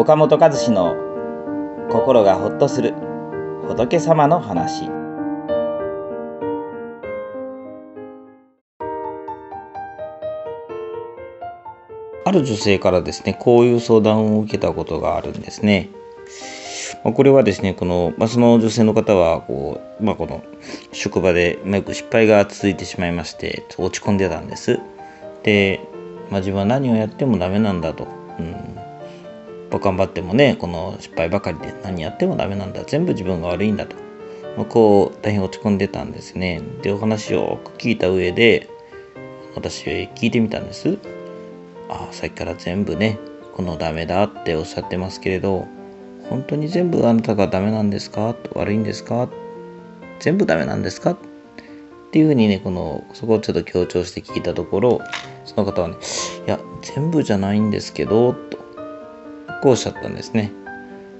岡本和志の心がほっとする仏様の話ある女性からですねこういう相談を受けたことがあるんですねま、これはですね、この、まあ、その女性の方は、こう、まあ、この、職場で、よく失敗が続いてしまいまして、落ち込んでたんです。で、まあ、自分は何をやってもダメなんだと。うん。頑張ってもね、この失敗ばかりで何やってもダメなんだ。全部自分が悪いんだと。まあ、こう、大変落ち込んでたんですね。で、お話を聞いた上で、私聞いてみたんです。ああ、さっきから全部ね、このダメだっておっしゃってますけれど、本当に全部あなたがダメなんですか？悪いんですか？全部ダメなんですか？っていうふうにね、この、そこをちょっと強調して聞いたところ、その方はね、いや、全部じゃないんですけど、と、こうおっしゃったんですね。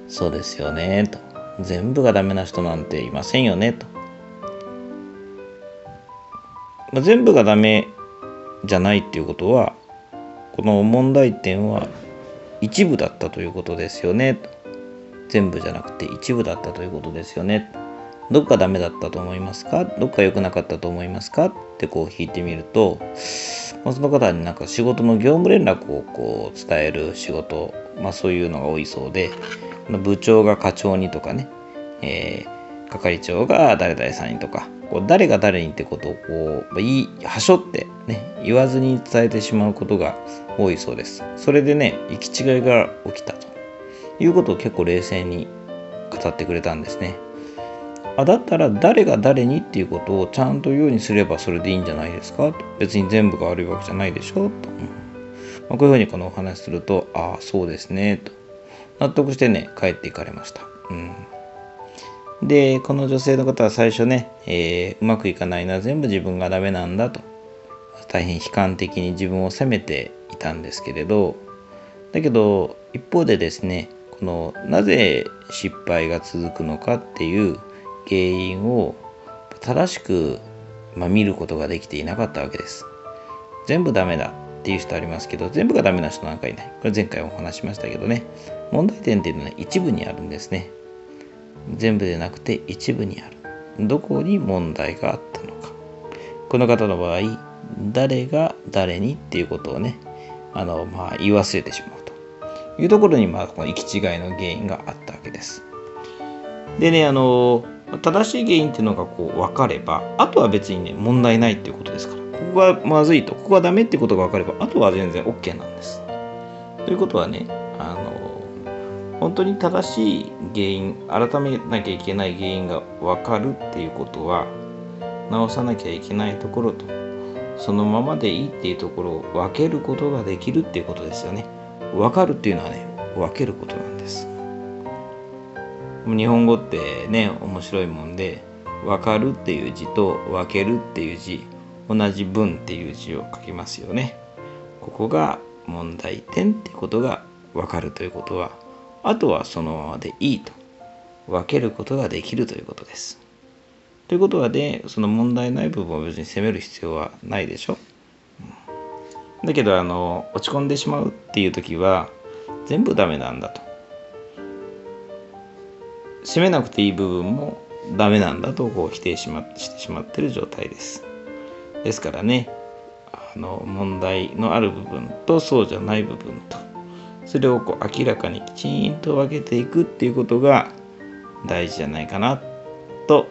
そうですよね、と。全部がダメな人なんていませんよね、と。まあ、全部がダメじゃないっていうことは、この問題点は一部だったということですよね、と。全部じゃなくて一部だったということですよね。どっかダメだったと思いますか？どっか良くなかったと思いますか？ってこう聞いてみると、まあ、その方になんか仕事の業務連絡をこう伝える仕事、まあ、そういうのが多いそうで部長が課長にとかね、えー、係長が誰々さんにとかこう誰が誰にってことをこう言いはしょってね言わずに伝えてしまうことが多いそうです。それでね行き違いが起きたと。いうことを結構冷静に語ってくれたんですね。あだったら誰が誰にっていうことをちゃんと言うようにすればそれでいいんじゃないですか？と別に全部が悪いわけじゃないでしょ？と、まあ、こういうふうにこのお話するとああそうですねと。納得してね帰っていかれました。うん。で、この女性の方は最初ね、えー、うまくいかないのは全部自分がダメなんだと、大変悲観的に自分を責めていたんですけれど、だけど、一方でですね、このなぜ失敗が続くのかっていう原因を正しく、まあ、見ることができていなかったわけです。全部ダメだ。っていう人ありますけど全部がダメな人なんかいない。これ前回お話しましたけどね問題点っていうのは一部にあるんですね。全部でなくて一部にある。どこに問題があったのか。この方の場合誰が誰にっていうことをねあの、まあ、言い忘れてしまうと。いうところに、まあ、この行き違いの原因があったわけです。でね、あの、正しい原因っていうのがこう分かれば、あとは別にね、問題ないっていうことですから。ここがまずいと、ここがダメってことが分かれば、あとは全然 OK なんです。ということはね、あの、本当に正しい原因、改めなきゃいけない原因が分かるっていうことは、直さなきゃいけないところと、そのままでいいっていうところを分けることができるっていうことですよね。分かるっていうのはね分けることなんです日本語ってね面白いもんで分かるっていう字と分けるっていう字同じ文っていう字を書きますよね。ここが問題点ってことが分かるということはあとはそのままでいいと。分けることができるということです。ということはねその問題ない部分を別に責める必要はないでしょ。だけどあの落ち込んでしまうっていう時は全部ダメなんだと。責めなくていい部分もダメなんだとこう否定し,、ま、してしまってる状態です。ですからねあの問題のある部分とそうじゃない部分とそれをこう明らかにきちんと分けていくっていうことが大事じゃないかなと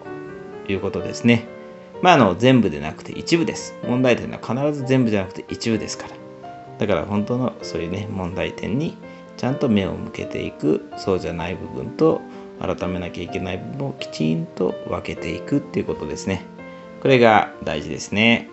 いうことですね。まあ、あの、全部でなくて一部です。問題点は必ず全部じゃなくて一部ですから。だから本当のそういうね、問題点にちゃんと目を向けていく、そうじゃない部分と改めなきゃいけない部分をきちんと分けていくっていうことですね。これが大事ですね。